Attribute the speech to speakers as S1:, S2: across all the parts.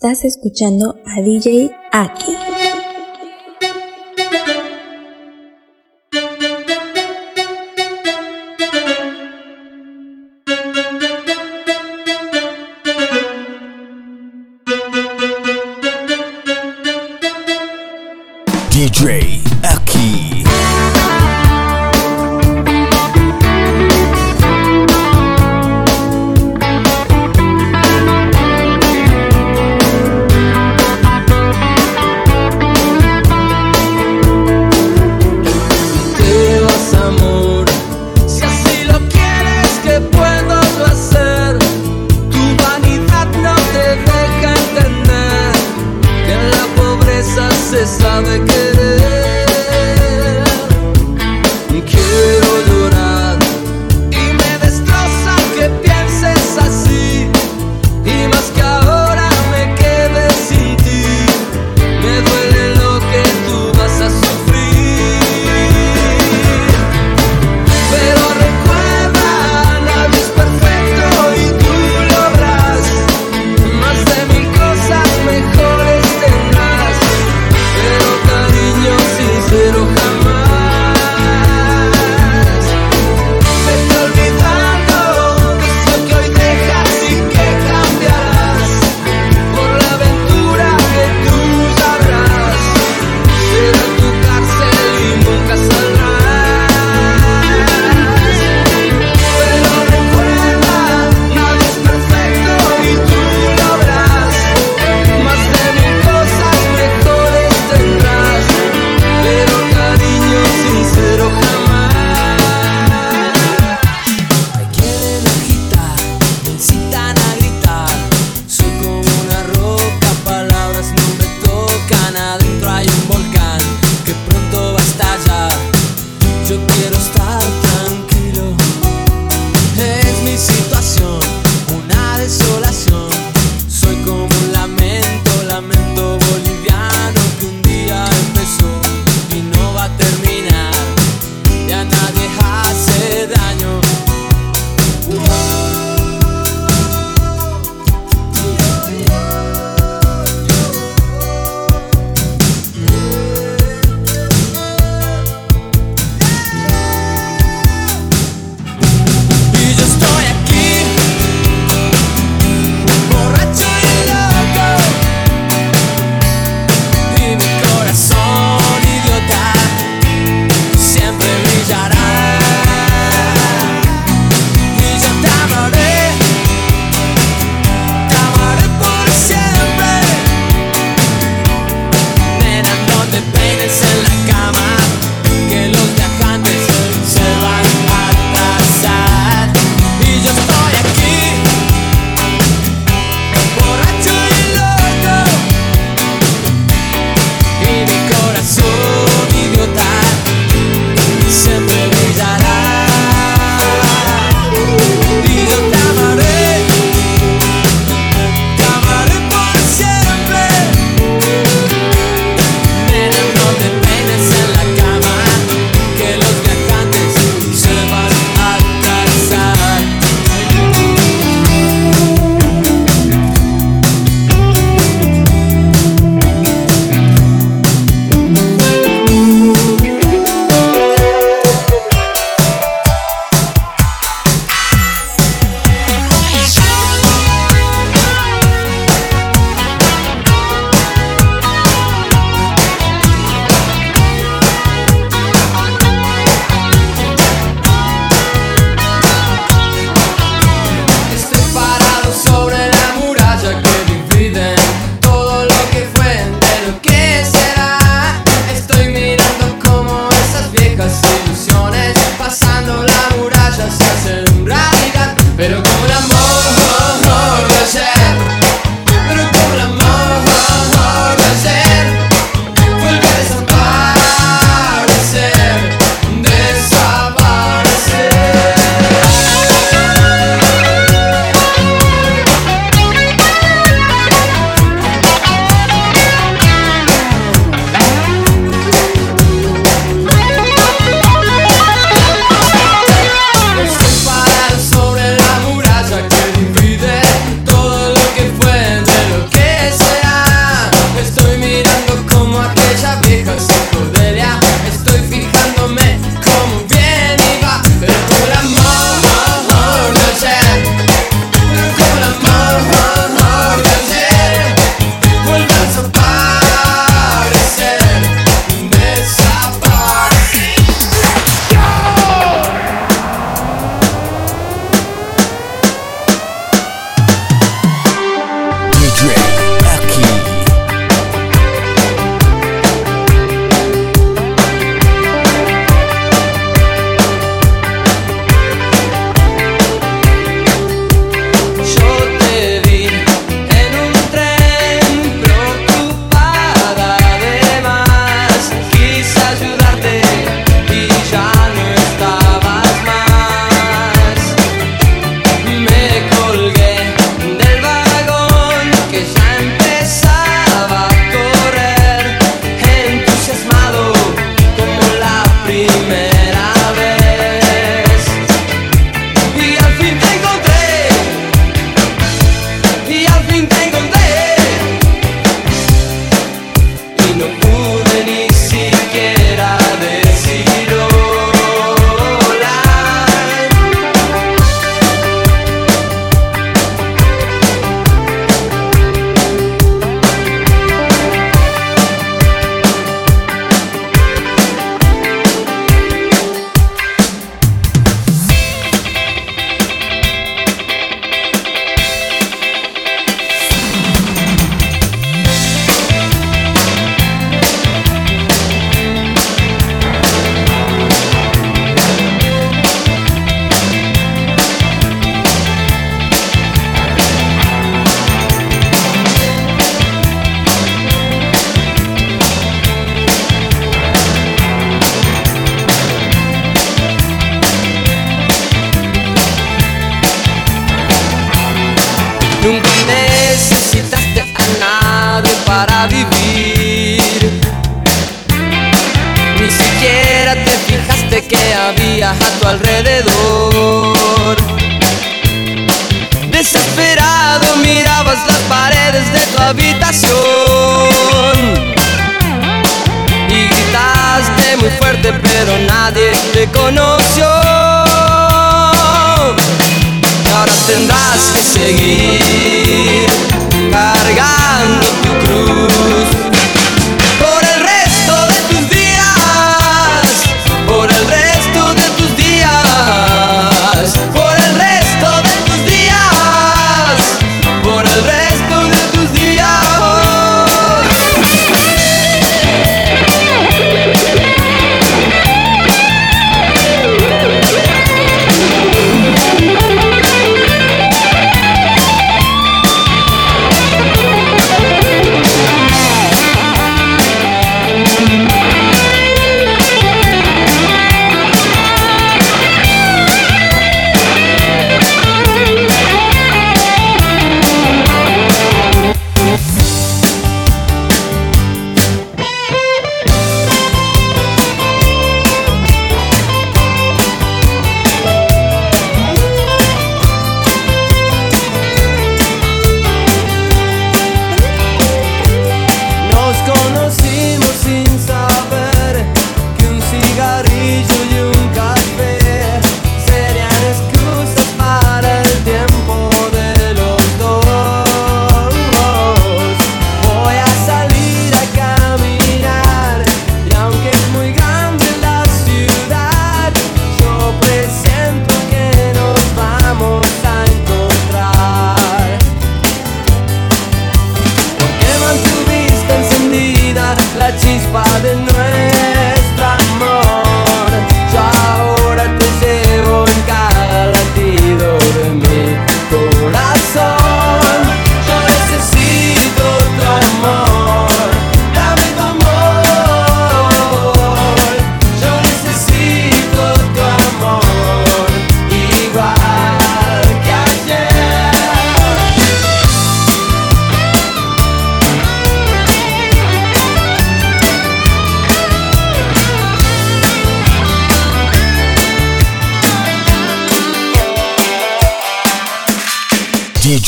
S1: Estás escuchando a DJ Aki.
S2: DJ.
S3: Nunca necesitaste a nadie para vivir. Ni siquiera te fijaste que había a tu alrededor. Desesperado mirabas las paredes de tu habitación. Y gritaste muy fuerte, pero nadie te conoció. Tendrás que seguir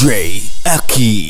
S2: DJ aqui.